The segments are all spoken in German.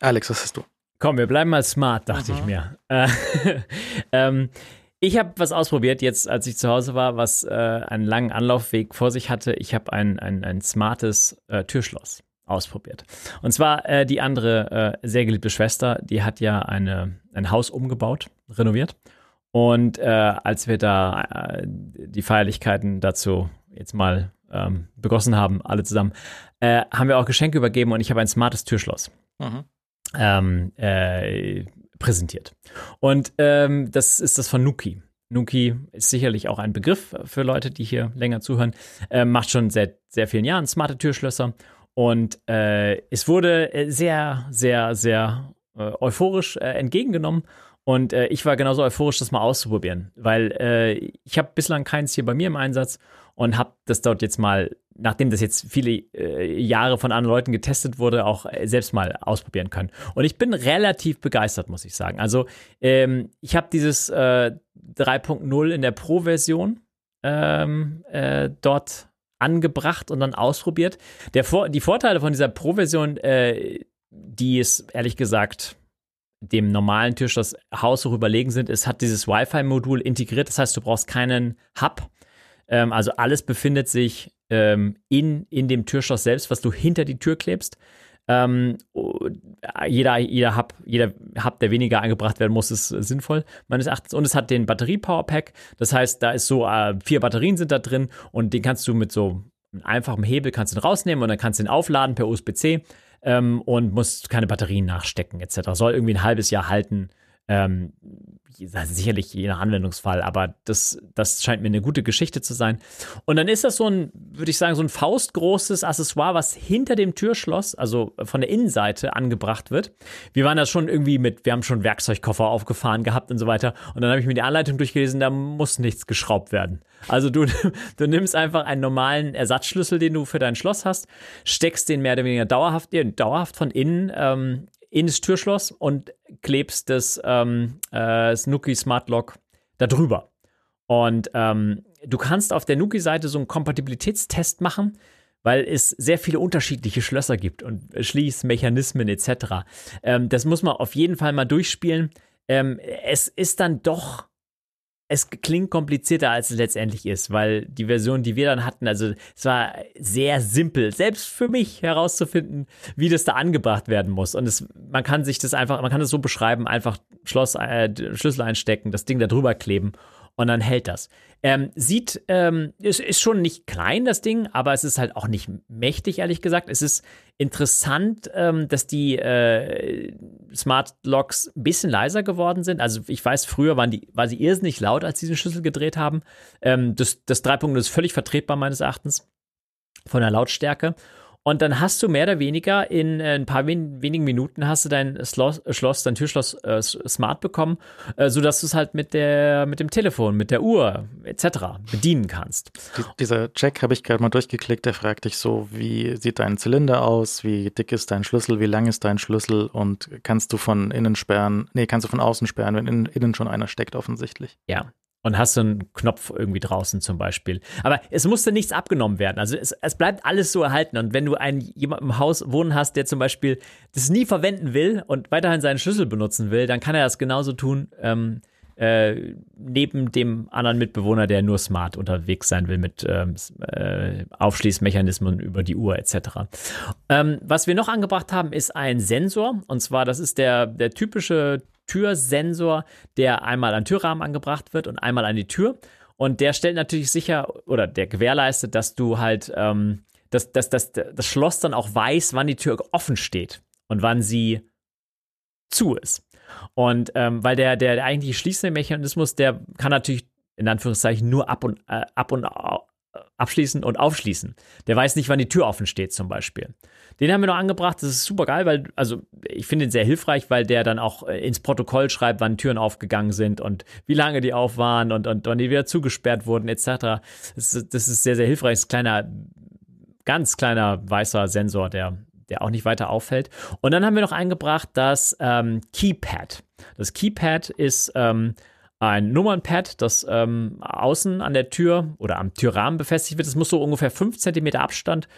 Alex, was hast du? Komm, wir bleiben mal smart, dachte mhm. ich mir. Äh, ähm, ich habe was ausprobiert, jetzt als ich zu Hause war, was äh, einen langen Anlaufweg vor sich hatte. Ich habe ein, ein, ein smartes äh, Türschloss ausprobiert. Und zwar äh, die andere äh, sehr geliebte Schwester, die hat ja eine, ein Haus umgebaut, renoviert. Und äh, als wir da äh, die Feierlichkeiten dazu jetzt mal ähm, begossen haben, alle zusammen, äh, haben wir auch Geschenke übergeben und ich habe ein smartes Türschloss mhm. Ähm, äh, präsentiert. Und ähm, das ist das von Nuki. Nuki ist sicherlich auch ein Begriff für Leute, die hier länger zuhören. Äh, macht schon seit sehr vielen Jahren smarte Türschlösser. Und äh, es wurde äh, sehr, sehr, sehr äh, euphorisch äh, entgegengenommen. Und ich war genauso euphorisch, das mal auszuprobieren, weil ich habe bislang keins hier bei mir im Einsatz und habe das dort jetzt mal, nachdem das jetzt viele äh, Jahre von anderen Leuten getestet wurde, auch äh, selbst mal ausprobieren können. Und ich bin relativ begeistert, muss ich sagen. Also ähm, ich habe dieses äh, 3.0 in der Pro-Version ähm, äh, dort angebracht und dann ausprobiert. Der Vor die Vorteile von dieser Pro-Version, äh, die ist ehrlich gesagt dem normalen Tisch das Haus so überlegen sind, es hat dieses Wi-Fi-Modul integriert. Das heißt, du brauchst keinen Hub ähm, also alles befindet sich ähm, in, in dem Türschloss selbst, was du hinter die Tür klebst. Ähm, jeder, jeder, Hub, jeder Hub, der weniger eingebracht werden muss, ist sinnvoll, meines Erachtens. Und es hat den Batterie-Power-Pack. Das heißt, da ist so, äh, vier Batterien sind da drin und den kannst du mit so einem einfachen Hebel kannst du rausnehmen und dann kannst du ihn aufladen per USB-C ähm, und musst keine Batterien nachstecken etc. Soll irgendwie ein halbes Jahr halten. Ähm, sicherlich je nach Anwendungsfall, aber das, das scheint mir eine gute Geschichte zu sein. Und dann ist das so ein, würde ich sagen, so ein faustgroßes Accessoire, was hinter dem Türschloss, also von der Innenseite angebracht wird. Wir waren da schon irgendwie mit, wir haben schon Werkzeugkoffer aufgefahren gehabt und so weiter. Und dann habe ich mir die Anleitung durchgelesen, da muss nichts geschraubt werden. Also du, du nimmst einfach einen normalen Ersatzschlüssel, den du für dein Schloss hast, steckst den mehr oder weniger dauerhaft, dauerhaft von innen ähm, ins Türschloss und klebst das ähm, äh, Snooki Smart Lock da drüber. Und ähm, du kannst auf der Nuki-Seite so einen Kompatibilitätstest machen, weil es sehr viele unterschiedliche Schlösser gibt und Schließmechanismen etc. Ähm, das muss man auf jeden Fall mal durchspielen. Ähm, es ist dann doch es klingt komplizierter, als es letztendlich ist, weil die Version, die wir dann hatten, also es war sehr simpel, selbst für mich herauszufinden, wie das da angebracht werden muss. Und es, man kann sich das einfach, man kann es so beschreiben, einfach Schloss, äh, Schlüssel einstecken, das Ding da drüber kleben und dann hält das. Ähm, sieht, ähm, ist, ist schon nicht klein, das Ding, aber es ist halt auch nicht mächtig, ehrlich gesagt. Es ist interessant, ähm, dass die äh, Smart Locks ein bisschen leiser geworden sind. Also ich weiß, früher waren die, war sie irrsinnig laut, als sie diesen Schlüssel gedreht haben. Ähm, das, das 3.0 ist völlig vertretbar, meines Erachtens, von der Lautstärke. Und dann hast du mehr oder weniger in äh, ein paar wen wenigen Minuten hast du dein Schloss, äh, Schloss dein Türschloss äh, smart bekommen, äh, sodass du es halt mit der, mit dem Telefon, mit der Uhr etc. bedienen kannst. Die, dieser Check habe ich gerade mal durchgeklickt, der fragt dich so, wie sieht dein Zylinder aus, wie dick ist dein Schlüssel, wie lang ist dein Schlüssel und kannst du von innen sperren, nee, kannst du von außen sperren, wenn innen, innen schon einer steckt offensichtlich. Ja, und hast so einen Knopf irgendwie draußen zum Beispiel. Aber es musste nichts abgenommen werden. Also es, es bleibt alles so erhalten. Und wenn du einen jemand im Haus wohnen hast, der zum Beispiel das nie verwenden will und weiterhin seinen Schlüssel benutzen will, dann kann er das genauso tun. Ähm, äh, neben dem anderen Mitbewohner, der nur smart unterwegs sein will mit ähm, äh, Aufschließmechanismen über die Uhr etc. Ähm, was wir noch angebracht haben, ist ein Sensor. Und zwar, das ist der, der typische Türsensor, der einmal am Türrahmen angebracht wird und einmal an die Tür. Und der stellt natürlich sicher oder der gewährleistet, dass du halt, ähm, dass, dass, dass das Schloss dann auch weiß, wann die Tür offen steht und wann sie zu ist. Und ähm, weil der, der, der eigentliche Schließmechanismus, der kann natürlich in Anführungszeichen nur ab und, äh, ab und abschließen und aufschließen. Der weiß nicht, wann die Tür offen steht, zum Beispiel. Den haben wir noch angebracht. Das ist super geil, weil, also ich finde ihn sehr hilfreich, weil der dann auch äh, ins Protokoll schreibt, wann Türen aufgegangen sind und wie lange die auf waren und, und wann die wieder zugesperrt wurden, etc. Das, ist, das ist sehr, sehr hilfreich. Das ist ein kleiner, ganz kleiner weißer Sensor, der, der auch nicht weiter auffällt. Und dann haben wir noch eingebracht das ähm, Keypad. Das Keypad ist ähm, ein Nummernpad, das ähm, außen an der Tür oder am Türrahmen befestigt wird. Es muss so ungefähr 5 cm Abstand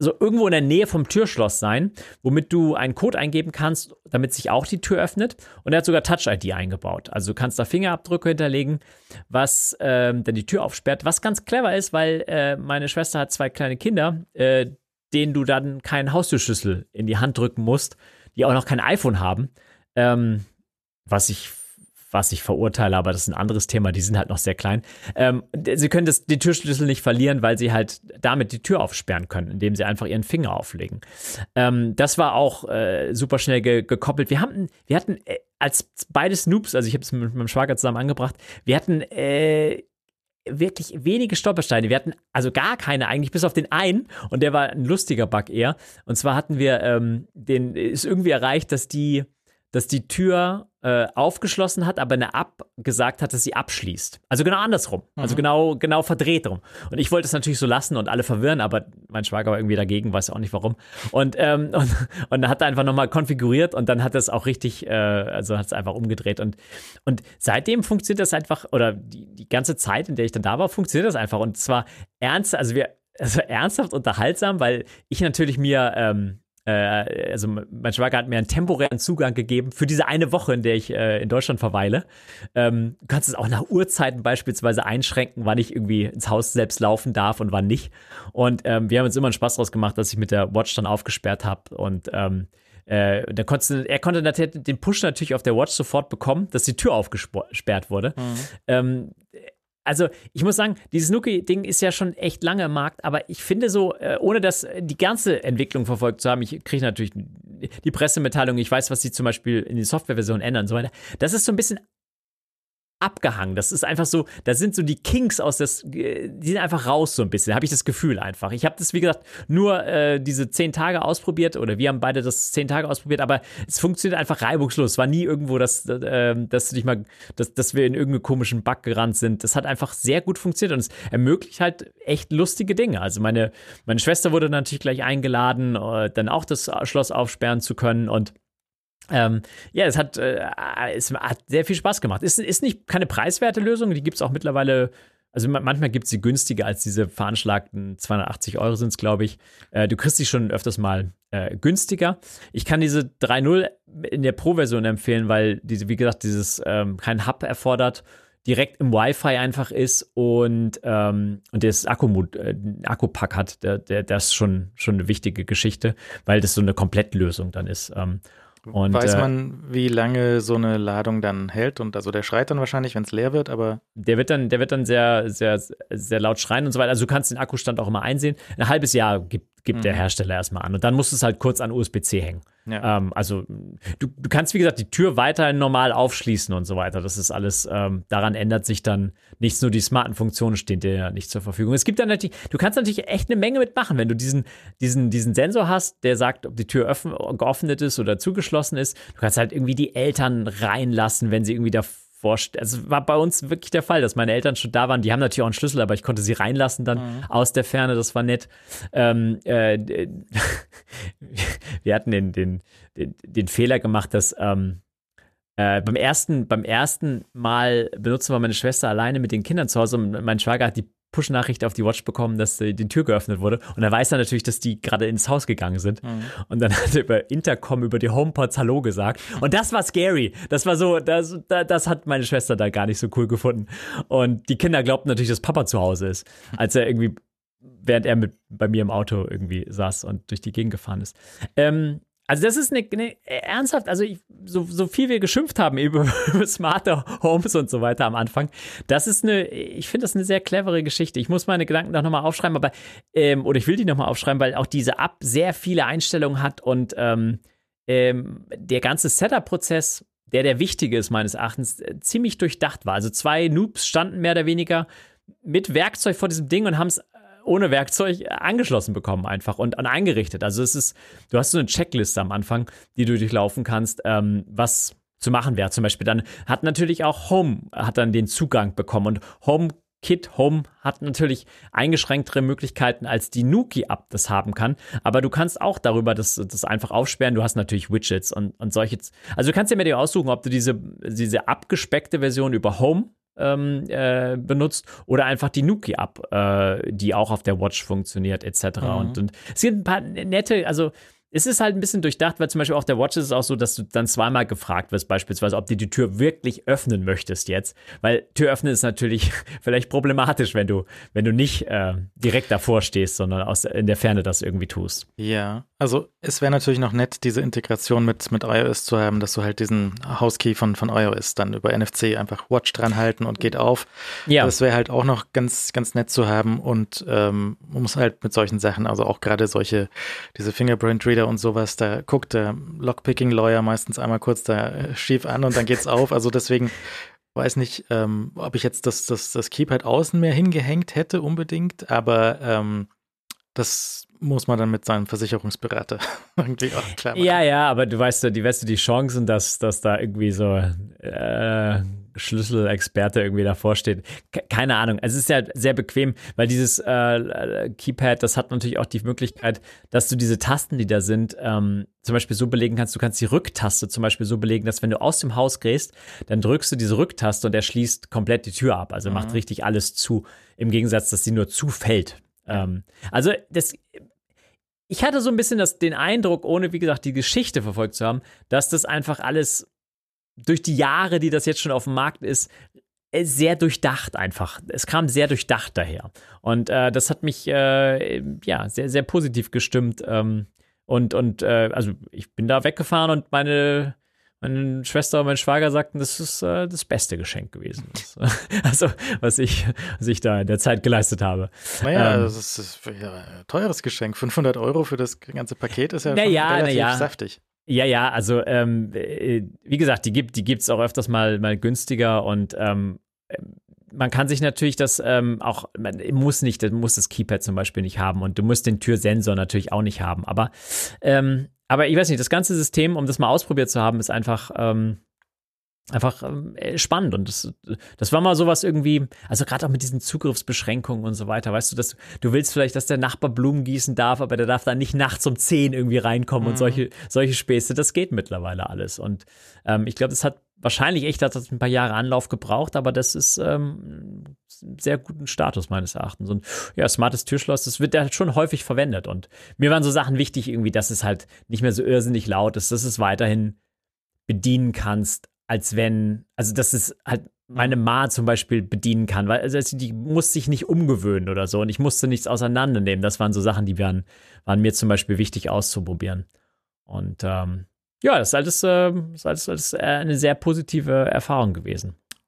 so irgendwo in der Nähe vom Türschloss sein, womit du einen Code eingeben kannst, damit sich auch die Tür öffnet. Und er hat sogar Touch-ID eingebaut. Also du kannst da Fingerabdrücke hinterlegen, was ähm, dann die Tür aufsperrt. Was ganz clever ist, weil äh, meine Schwester hat zwei kleine Kinder, äh, denen du dann keinen Haustürschlüssel in die Hand drücken musst, die auch noch kein iPhone haben. Ähm, was ich was ich verurteile, aber das ist ein anderes Thema, die sind halt noch sehr klein. Ähm, sie können das, die Türschlüssel nicht verlieren, weil sie halt damit die Tür aufsperren können, indem sie einfach ihren Finger auflegen. Ähm, das war auch äh, super schnell ge gekoppelt. Wir, haben, wir hatten äh, als beide Snoops, also ich habe es mit meinem Schwager zusammen angebracht, wir hatten äh, wirklich wenige Stolpersteine. Wir hatten also gar keine eigentlich, bis auf den einen. Und der war ein lustiger Bug eher. Und zwar hatten wir ähm, den, ist irgendwie erreicht, dass die, dass die Tür äh, aufgeschlossen hat, aber eine App gesagt hat, dass sie abschließt. Also genau andersrum. Also mhm. Also genau, genau verdreht rum. Und ich wollte es natürlich so lassen und alle verwirren, aber mein Schwager war irgendwie dagegen, weiß auch nicht warum. Und, ähm, und, und dann hat er einfach nochmal konfiguriert und dann hat es auch richtig, äh, also hat es einfach umgedreht. Und, und seitdem funktioniert das einfach, oder die, die ganze Zeit, in der ich dann da war, funktioniert das einfach. Und zwar ernst, also wir, also ernsthaft unterhaltsam, weil ich natürlich mir ähm, äh, also mein Schwager hat mir einen temporären Zugang gegeben für diese eine Woche, in der ich äh, in Deutschland verweile. Ähm, du kannst es auch nach Uhrzeiten beispielsweise einschränken, wann ich irgendwie ins Haus selbst laufen darf und wann nicht. Und ähm, wir haben uns immer einen Spaß draus gemacht, dass ich mit der Watch dann aufgesperrt habe und ähm, äh, da konntest, er konnte den Push natürlich auf der Watch sofort bekommen, dass die Tür aufgesperrt wurde. Mhm. Ähm, also ich muss sagen, dieses Snooki-Ding ist ja schon echt lange im Markt, aber ich finde so, äh, ohne das die ganze Entwicklung verfolgt zu haben, ich kriege natürlich die Pressemitteilung, ich weiß, was sie zum Beispiel in die Softwareversion ändern und so weiter. Das ist so ein bisschen abgehangen. Das ist einfach so, da sind so die Kinks aus das, die sind einfach raus so ein bisschen, habe ich das Gefühl einfach. Ich habe das, wie gesagt, nur äh, diese zehn Tage ausprobiert oder wir haben beide das zehn Tage ausprobiert, aber es funktioniert einfach reibungslos. Es war nie irgendwo, dass, äh, dass du dich mal, dass, dass wir in irgendeinen komischen Bug gerannt sind. Das hat einfach sehr gut funktioniert und es ermöglicht halt echt lustige Dinge. Also meine, meine Schwester wurde natürlich gleich eingeladen, äh, dann auch das Schloss aufsperren zu können und ähm, ja, es hat, äh, es hat sehr viel Spaß gemacht. Ist, ist nicht keine preiswerte Lösung, die gibt es auch mittlerweile. Also manchmal gibt es sie günstiger als diese veranschlagten 280 Euro sind es, glaube ich. Äh, du kriegst sie schon öfters mal äh, günstiger. Ich kann diese 3.0 in der Pro-Version empfehlen, weil diese, wie gesagt, dieses ähm, kein Hub erfordert, direkt im Wi-Fi einfach ist und, ähm, und das Akku, äh, Akkupack hat, der, der, das ist schon, schon eine wichtige Geschichte, weil das so eine Komplettlösung dann ist. Ähm, und, Weiß äh, man, wie lange so eine Ladung dann hält? Und also der schreit dann wahrscheinlich, wenn es leer wird, aber. Der wird dann, der wird dann sehr, sehr, sehr laut schreien und so weiter. Also du kannst den Akkustand auch immer einsehen. Ein halbes Jahr gibt, gibt mhm. der Hersteller erstmal an. Und dann musst du es halt kurz an USB-C hängen. Ja. Ähm, also du, du kannst, wie gesagt, die Tür weiterhin normal aufschließen und so weiter. Das ist alles, ähm, daran ändert sich dann nichts, nur die smarten Funktionen stehen dir ja nicht zur Verfügung. Es gibt dann natürlich, du kannst natürlich echt eine Menge mitmachen, wenn du diesen, diesen, diesen Sensor hast, der sagt, ob die Tür öffn, geöffnet ist oder zugeschlossen ist. Du kannst halt irgendwie die Eltern reinlassen, wenn sie irgendwie da vorstellen. Also war bei uns wirklich der Fall, dass meine Eltern schon da waren. Die haben natürlich auch einen Schlüssel, aber ich konnte sie reinlassen dann mhm. aus der Ferne. Das war nett. Ähm, äh, wir hatten den, den, den, den, Fehler gemacht, dass ähm, äh, beim ersten, beim ersten Mal benutzen wir meine Schwester alleine mit den Kindern zu Hause und mein Schwager hat die Push-Nachricht auf die Watch bekommen, dass die, die Tür geöffnet wurde. Und er weiß dann natürlich, dass die gerade ins Haus gegangen sind. Mhm. Und dann hat er über Intercom, über die HomePods Hallo gesagt. Und das war scary. Das war so, das, das hat meine Schwester da gar nicht so cool gefunden. Und die Kinder glaubten natürlich, dass Papa zu Hause ist, als er irgendwie, während er mit bei mir im Auto irgendwie saß und durch die Gegend gefahren ist. Ähm, also das ist eine, eine ernsthaft, also ich, so, so viel wir geschimpft haben über, über smarte Homes und so weiter am Anfang, das ist eine, ich finde das eine sehr clevere Geschichte. Ich muss meine Gedanken da nochmal aufschreiben, aber, ähm, oder ich will die nochmal aufschreiben, weil auch diese App sehr viele Einstellungen hat und ähm, ähm, der ganze Setup-Prozess, der der wichtige ist meines Erachtens, äh, ziemlich durchdacht war. Also zwei Noobs standen mehr oder weniger mit Werkzeug vor diesem Ding und haben es ohne Werkzeug angeschlossen bekommen einfach und, eingerichtet. Also es ist, du hast so eine Checkliste am Anfang, die du durchlaufen kannst, ähm, was zu machen wäre. Zum Beispiel dann hat natürlich auch Home hat dann den Zugang bekommen und Home Kit Home hat natürlich eingeschränktere Möglichkeiten, als die Nuki-App das haben kann. Aber du kannst auch darüber das, das einfach aufsperren. Du hast natürlich Widgets und, und solche. Also du kannst ja mir dir aussuchen, ob du diese, diese abgespeckte Version über Home ähm, äh, benutzt oder einfach die Nuki-App, äh, die auch auf der Watch funktioniert, etc. Mhm. Und, und es gibt ein paar nette, also es ist halt ein bisschen durchdacht, weil zum Beispiel auch der Watch ist es auch so, dass du dann zweimal gefragt wirst, beispielsweise, ob du die Tür wirklich öffnen möchtest jetzt. Weil Tür öffnen ist natürlich vielleicht problematisch, wenn du, wenn du nicht äh, direkt davor stehst, sondern aus, in der Ferne das irgendwie tust. Ja, also es wäre natürlich noch nett, diese Integration mit, mit iOS zu haben, dass du halt diesen Housekey von, von iOS dann über NFC einfach Watch dran halten und geht auf. Ja. Das wäre halt auch noch ganz, ganz nett zu haben und ähm, man muss halt mit solchen Sachen, also auch gerade solche, diese Fingerprint Trader und sowas, da guckt der Lockpicking-Lawyer meistens einmal kurz da äh, schief an und dann geht's auf. Also deswegen weiß nicht, ähm, ob ich jetzt das, das, das Keypad außen mehr hingehängt hätte unbedingt, aber ähm, das muss man dann mit seinem Versicherungsberater irgendwie auch klar machen. Ja, ja, aber du weißt ja, die, weißt du, die Chancen, dass, dass da irgendwie so äh, Schlüsselexperte irgendwie davor steht. Keine Ahnung. Es ist ja sehr bequem, weil dieses äh, Keypad, das hat natürlich auch die Möglichkeit, dass du diese Tasten, die da sind, ähm, zum Beispiel so belegen kannst. Du kannst die Rücktaste zum Beispiel so belegen, dass wenn du aus dem Haus gehst, dann drückst du diese Rücktaste und er schließt komplett die Tür ab. Also mhm. macht richtig alles zu. Im Gegensatz, dass sie nur zufällt. Ähm, also das ich hatte so ein bisschen das, den Eindruck, ohne wie gesagt die Geschichte verfolgt zu haben, dass das einfach alles durch die Jahre, die das jetzt schon auf dem Markt ist, äh, sehr durchdacht einfach. Es kam sehr durchdacht daher. Und äh, das hat mich äh, ja sehr, sehr positiv gestimmt. Ähm, und und äh, also ich bin da weggefahren und meine, meine Schwester und mein Schwager sagten, das ist äh, das beste Geschenk gewesen. Das, also, was ich, was ich da in der Zeit geleistet habe. Naja, ähm, das ist ein teures Geschenk. 500 Euro für das ganze Paket ist ja, na ja relativ na ja. saftig. Ja, ja, also ähm, äh, wie gesagt, die gibt die gibt's auch öfters mal mal günstiger und ähm, man kann sich natürlich das ähm, auch, man muss nicht, muss das Keypad zum Beispiel nicht haben und du musst den Türsensor natürlich auch nicht haben. Aber, ähm, aber ich weiß nicht, das ganze System, um das mal ausprobiert zu haben, ist einfach, ähm, einfach ähm, äh, spannend und das, das war mal sowas irgendwie, also gerade auch mit diesen Zugriffsbeschränkungen und so weiter, weißt du, dass du willst vielleicht, dass der Nachbar Blumen gießen darf, aber der darf dann nicht nachts um 10 irgendwie reinkommen mhm. und solche, solche Späße, das geht mittlerweile alles und ähm, ich glaube, das hat wahrscheinlich echt hat das ein paar Jahre Anlauf gebraucht, aber das ist ähm, sehr guten Status meines Erachtens. Und ja, smartes Türschloss, das wird ja schon häufig verwendet. Und mir waren so Sachen wichtig, irgendwie, dass es halt nicht mehr so irrsinnig laut ist, dass es weiterhin bedienen kannst, als wenn, also dass es halt meine Ma zum Beispiel bedienen kann, weil also die muss sich nicht umgewöhnen oder so und ich musste nichts auseinandernehmen. Das waren so Sachen, die waren, waren mir zum Beispiel wichtig auszuprobieren. Und ähm, ja, das ist alles, äh, ist alles, alles eine sehr positive Erfahrung gewesen.